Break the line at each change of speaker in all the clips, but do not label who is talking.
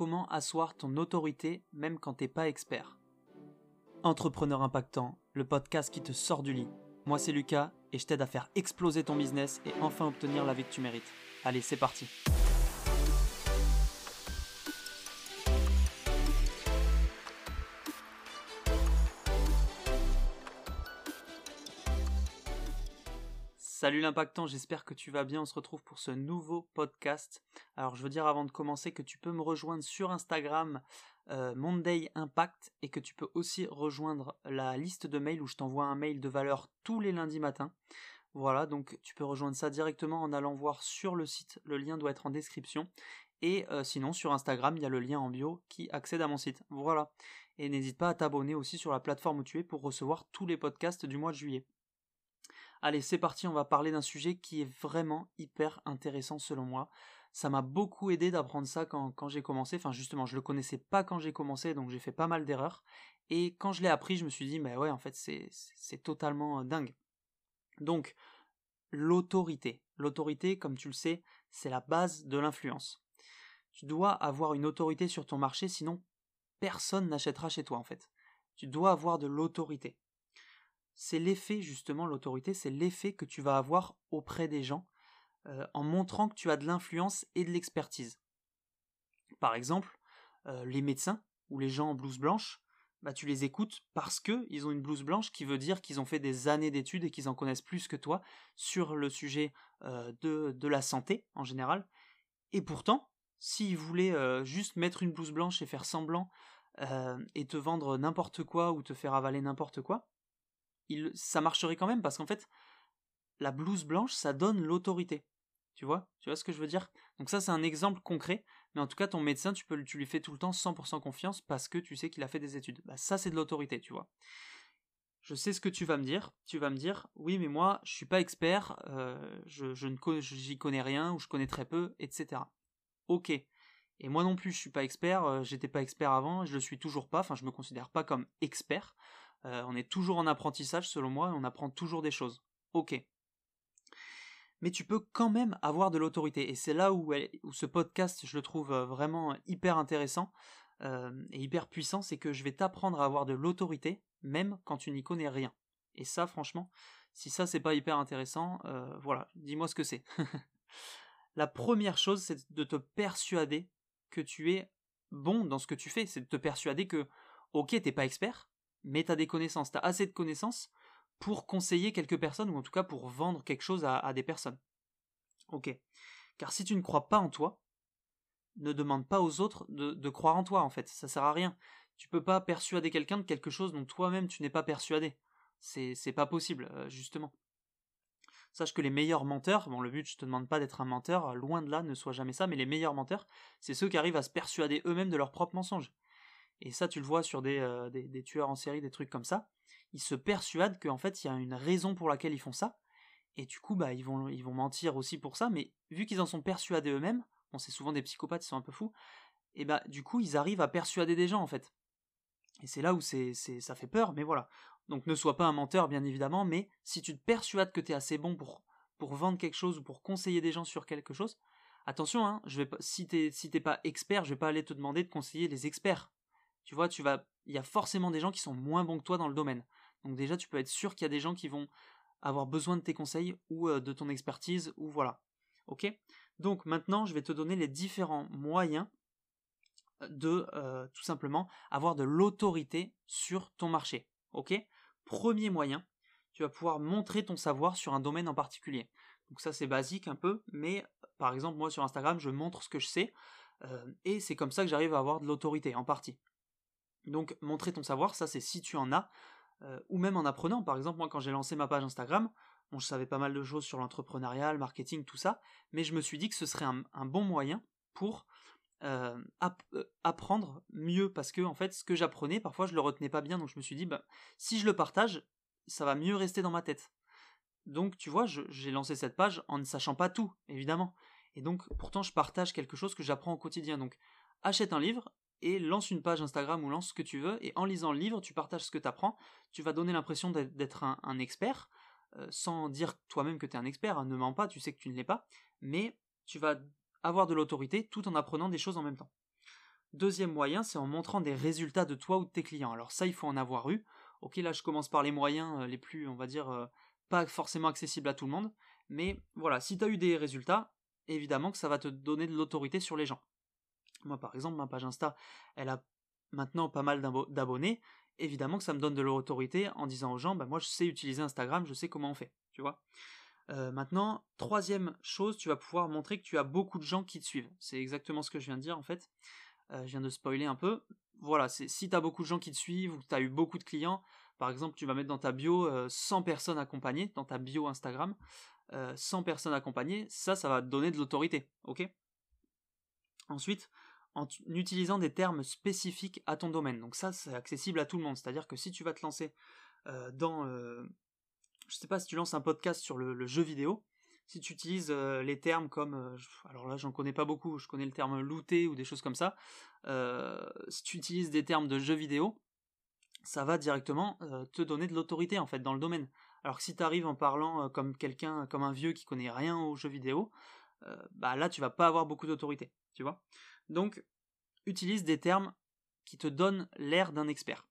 comment asseoir ton autorité même quand t'es pas expert. Entrepreneur impactant, le podcast qui te sort du lit. Moi c'est Lucas et je t'aide à faire exploser ton business et enfin obtenir la vie que tu mérites. Allez, c'est parti. Salut l'impactant, j'espère que tu vas bien. On se retrouve pour ce nouveau podcast. Alors je veux dire avant de commencer que tu peux me rejoindre sur Instagram euh, Monday Impact et que tu peux aussi rejoindre la liste de mails où je t'envoie un mail de valeur tous les lundis matins. Voilà, donc tu peux rejoindre ça directement en allant voir sur le site. Le lien doit être en description. Et euh, sinon sur Instagram, il y a le lien en bio qui accède à mon site. Voilà. Et n'hésite pas à t'abonner aussi sur la plateforme où tu es pour recevoir tous les podcasts du mois de juillet. Allez, c'est parti, on va parler d'un sujet qui est vraiment hyper intéressant selon moi. Ça m'a beaucoup aidé d'apprendre ça quand, j'ai commencé. Enfin, justement, je le connaissais pas quand j'ai commencé, donc j'ai fait pas mal d'erreurs. Et quand je l'ai appris, je me suis dit, mais ouais, en fait, c'est totalement euh, dingue. Donc, l'autorité. L'autorité, comme tu le sais, c'est la base de l'influence. Tu dois avoir une autorité sur ton marché, sinon personne n'achètera chez toi, en fait. Tu dois avoir de l'autorité c'est l'effet justement, l'autorité, c'est l'effet que tu vas avoir auprès des gens euh, en montrant que tu as de l'influence et de l'expertise. Par exemple, euh, les médecins ou les gens en blouse blanche, bah, tu les écoutes parce qu'ils ont une blouse blanche qui veut dire qu'ils ont fait des années d'études et qu'ils en connaissent plus que toi sur le sujet euh, de, de, la santé en général. Et pourtant, s'ils voulaient juste mettre une blouse blanche et faire semblant et te vendre n'importe quoi ou te faire avaler n'importe quoi, ça marcherait quand même parce qu'en fait, la blouse blanche, ça donne l'autorité. Tu vois? Tu vois ce que je veux dire? Donc ça, c'est un exemple concret, mais en tout cas, ton médecin, tu, peux, tu lui fais tout le temps 100% confiance parce que tu sais qu'il a fait des études. Bah, ça, c'est de l'autorité, tu vois. Je sais ce que tu vas me dire. Tu vas me dire, oui, mais moi, je suis pas expert, euh, je, ne j'y connais rien ou je connais très peu, etc. Ok. Et moi non plus, je suis pas expert. Euh, j'étais pas expert avant, je le suis toujours pas. Enfin, je me considère pas comme expert. Euh, on est toujours en apprentissage selon moi, on apprend toujours des choses. Ok. Mais tu peux quand même avoir de l'autorité. Et c'est là où, ce podcast, je le trouve euh, vraiment hyper intéressant euh, et hyper puissant, c'est que je vais t'apprendre à avoir de l'autorité, même quand tu n'y connais rien. Et ça, franchement, si ça c'est pas hyper intéressant, voilà, dis-moi ce que c'est. La première chose, c'est de te persuader que tu es bon dans ce que tu fais. C'est de te persuader que, ok, t'es pas expert, mais tu as des connaissances, tu as assez de connaissances pour conseiller quelques personnes, ou en tout cas pour vendre quelque chose à, des personnes. Ok. Car si tu ne crois pas en toi, ne demande pas aux autres de, croire en toi, en fait. Ça sert à rien. Tu peux pas persuader quelqu'un de quelque chose dont toi-même tu n'es pas persuadé. C'est, pas possible, euh, justement. Sache que les meilleurs menteurs, bon le but je te demande pas d'être un menteur, loin de là, ne sois jamais ça, mais les meilleurs menteurs, c'est ceux qui arrivent à se persuader eux-mêmes de leurs propres mensonges. Et ça, tu le vois sur euh, des, des, tueurs en série, des trucs comme ça. Ils se persuadent qu'en fait, il y a une raison pour laquelle ils font ça. Et du coup, bah, ils vont, mentir aussi pour ça. Mais vu qu'ils en sont persuadés eux-mêmes, bon, c'est souvent des psychopathes, ils sont un peu fous. Et bah, du coup, ils arrivent à persuader des gens, en fait. Et c'est là où c'est, c'est, ça fait peur, mais voilà. Donc ne sois pas un menteur, bien évidemment, mais si tu te persuades que tu es assez bon pour, vendre quelque chose ou pour conseiller des gens sur quelque chose, attention, hein, je vais si t'es, si t'es pas expert, je vais pas aller te demander de conseiller les experts. Tu vois, tu vas, il y a forcément des gens qui sont moins bons que toi dans le domaine. Donc déjà, tu peux être sûr qu'il y a des gens qui vont avoir besoin de tes conseils ou euh, de ton expertise ou voilà. Ok? Donc maintenant, je vais te donner les différents moyens de euh, tout simplement avoir de l'autorité sur ton marché. Ok? Premier moyen, tu vas pouvoir montrer ton savoir sur un domaine en particulier. Donc ça c'est basique un peu, mais par exemple moi sur Instagram je montre ce que je sais euh, et c'est comme ça que j'arrive à avoir de l'autorité en partie. Donc montrer ton savoir, ça c'est si tu en as, euh, ou même en apprenant. Par exemple, moi quand j'ai lancé ma page Instagram, je savais pas mal de choses sur l'entrepreneuriat, le marketing, tout ça, mais je me suis dit que ce serait un, bon moyen pour euh, euh, apprendre mieux, parce que en fait, ce que j'apprenais, parfois je le retenais pas bien, donc je me suis dit, bah, si je le partage, ça va mieux rester dans ma tête. Donc tu vois, j'ai lancé cette page en ne sachant pas tout, évidemment. Et donc pourtant je partage quelque chose que j'apprends au quotidien. Donc achète un livre, et lance une page Instagram ou lance ce que tu veux, et en lisant le livre, tu partages ce que tu apprends, tu vas donner l'impression d'être un, expert, euh, sans dire toi-même que tu es un expert, hein, ne mens pas, tu sais que tu ne l'es pas, mais tu vas avoir de l'autorité tout en apprenant des choses en même temps. Deuxième moyen, c'est en montrant des résultats de toi ou de tes clients. Alors ça, il faut en avoir eu. Ok, là je commence par les moyens les plus, on va dire, pas forcément accessibles à tout le monde. Mais voilà, si tu as eu des résultats, évidemment que ça va te donner de l'autorité sur les gens. Moi, par exemple, ma page Insta, elle a maintenant pas mal d'abonnés. Évidemment que ça me donne de l'autorité en disant aux gens, bah, moi, je sais utiliser Instagram, je sais comment on fait, tu vois. Euh, maintenant, troisième chose, tu vas pouvoir montrer que tu as beaucoup de gens qui te suivent. C'est exactement ce que je viens de dire en fait. Euh, je viens de spoiler un peu. Voilà, si tu as beaucoup de gens qui te suivent ou que tu as eu beaucoup de clients, par exemple, tu vas mettre dans ta bio 100 euh, personnes accompagnées, dans ta bio Instagram, 100 personnes accompagnées, ça, ça va te donner de l'autorité, ok? Ensuite, en utilisant des termes spécifiques à ton domaine. Donc ça, c'est accessible à tout le monde. C'est-à-dire que si tu vas te lancer euh, dans... Euh, je sais pas si tu lances un podcast sur le, jeu vidéo, si tu utilises euh, les termes comme... alors là, j'en connais pas beaucoup, je connais le terme looter ou des choses comme ça. si tu utilises des termes de jeu vidéo, ça va directement te donner de l'autorité en fait dans le domaine. Alors que si tu arrives en parlant comme quelqu'un, comme un vieux qui connaît rien aux jeux vidéo, bah là tu vas pas avoir beaucoup d'autorité, tu vois. Donc, utilise des termes qui te donnent l'air d'un expert.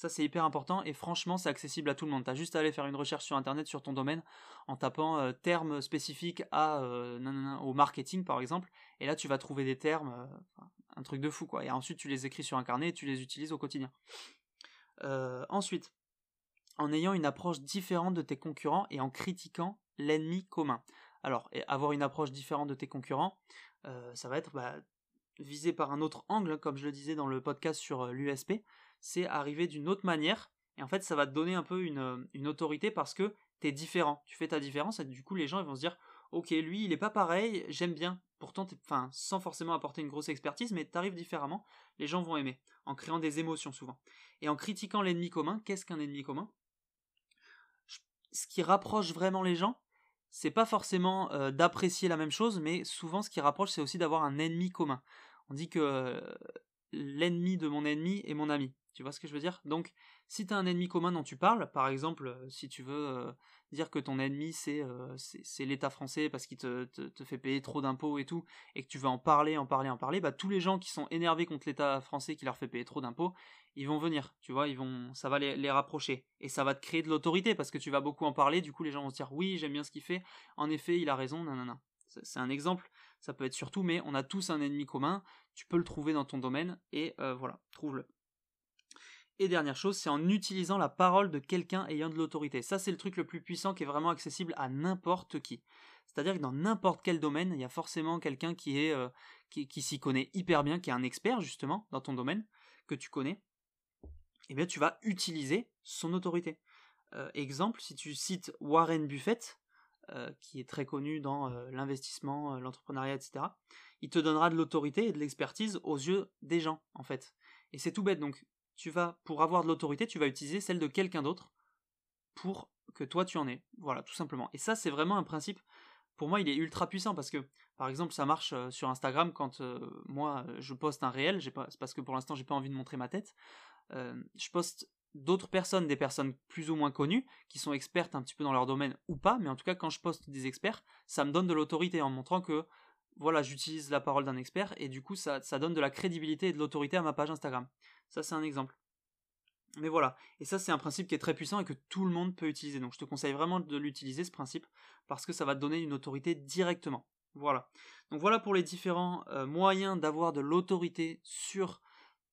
Ça, c'est hyper important et franchement, c'est accessible à tout le monde. Tu as juste à aller faire une recherche sur Internet sur ton domaine en tapant euh, termes spécifiques à, euh, au marketing, par exemple. Et là, tu vas trouver des termes, euh, un truc de fou, quoi. Et ensuite, tu les écris sur un carnet et tu les utilises au quotidien. ensuite, en ayant une approche différente de tes concurrents et en critiquant l'ennemi commun. Alors, avoir une approche différente de tes concurrents, ça va être bah, visé par un autre angle, comme je le disais dans le podcast sur euh, l'USP, c'est arriver d'une autre manière. Et en fait, ça va te donner un peu une, euh, autorité parce que tu es différent. Tu fais ta différence et du coup, les gens vont se dire Ok, lui, il est pas pareil, j'aime bien. Pourtant, enfin, sans forcément apporter une grosse expertise, mais tu arrives différemment, les gens vont aimer, en créant des émotions souvent. Et en critiquant l'ennemi commun, qu'est-ce qu'un ennemi commun? Ce qui rapproche vraiment les gens, c'est pas forcément euh, d'apprécier la même chose, mais souvent ce qui rapproche, c'est aussi d'avoir un ennemi commun on dit que l'ennemi de mon ennemi est mon ami. Tu vois ce que je veux dire? Donc, si tu as un ennemi commun dont tu parles, par exemple, euh, si tu veux euh, dire que ton ennemi euh, c'est l'État français parce qu'il te, fait payer trop d'impôts et tout, et que tu veux en parler, en parler, en parler, bah tous les gens qui sont énervés contre l'État français qui leur fait payer trop d'impôts, ils vont venir, tu vois, ils vont, ça va les, les rapprocher et ça va te créer de l'autorité parce que tu vas beaucoup en parler. Du coup, les gens vont se dire oui, j'aime bien ce qu'il fait. En effet, il a raison. Non. C'est un exemple. Ça peut être surtout, mais on a tous un ennemi commun tu peux le trouver dans ton domaine et euh, voilà, trouve-le. Et dernière chose, c'est en utilisant la parole de quelqu'un ayant de l'autorité. Ça, c'est le truc le plus puissant qui est vraiment accessible à n'importe qui. C'est-à-dire que dans n'importe quel domaine, il y a forcément quelqu'un qui est euh, qui, s'y connaît hyper bien, qui est un expert justement dans ton domaine que tu connais. Eh bien, tu vas utiliser son autorité. Euh, exemple, si tu cites Warren Buffett, qui est très connu dans l'investissement, l'entrepreneuriat, etc il te donnera de l'autorité et de l'expertise aux yeux des gens, en fait. Et c'est tout bête, donc tu vas, pour avoir de l'autorité, tu vas utiliser celle de quelqu'un d'autre pour que toi tu en aies. Voilà, tout simplement. Et ça, c'est vraiment un principe, pour moi, il est ultra puissant parce que, par exemple, ça marche euh, sur Instagram quand euh, moi je poste un réel, c'est parce que pour l'instant j'ai pas envie de montrer ma tête. Euh, je poste d'autres personnes, des personnes plus ou moins connues, qui sont expertes un petit peu dans leur domaine ou pas, mais en tout cas quand je poste des experts, ça me donne de l'autorité en montrant que voilà, j'utilise la parole d'un expert et du coup ça, donne de la crédibilité et de l'autorité à ma page Instagram. Ça c'est un exemple. Mais voilà, et ça c'est un principe qui est très puissant et que tout le monde peut utiliser. Donc je te conseille vraiment de l'utiliser ce principe parce que ça va te donner une autorité directement. Voilà. Donc voilà pour les différents euh, moyens d'avoir de l'autorité sur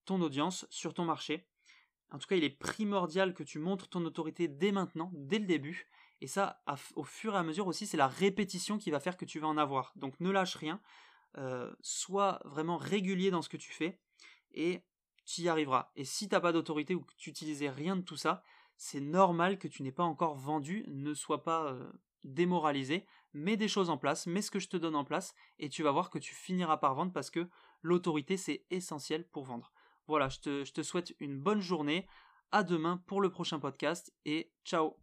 ton audience, sur ton marché. En tout cas, il est primordial que tu montres ton autorité dès maintenant, dès le début, et ça, au fur et à mesure aussi, c'est la répétition qui va faire que tu vas en avoir. Donc ne lâche rien, euh, sois vraiment régulier dans ce que tu fais, et tu y arriveras. Et si tu n'as pas d'autorité ou que tu n'utilisais rien de tout ça, c'est normal que tu n'aies pas encore vendu, ne sois pas euh, démoralisé, mets des choses en place, mets ce que je te donne en place, et tu vas voir que tu finiras par vendre parce que l'autorité, c'est essentiel pour vendre. Voilà, je te souhaite une bonne journée, à demain pour le prochain podcast, et ciao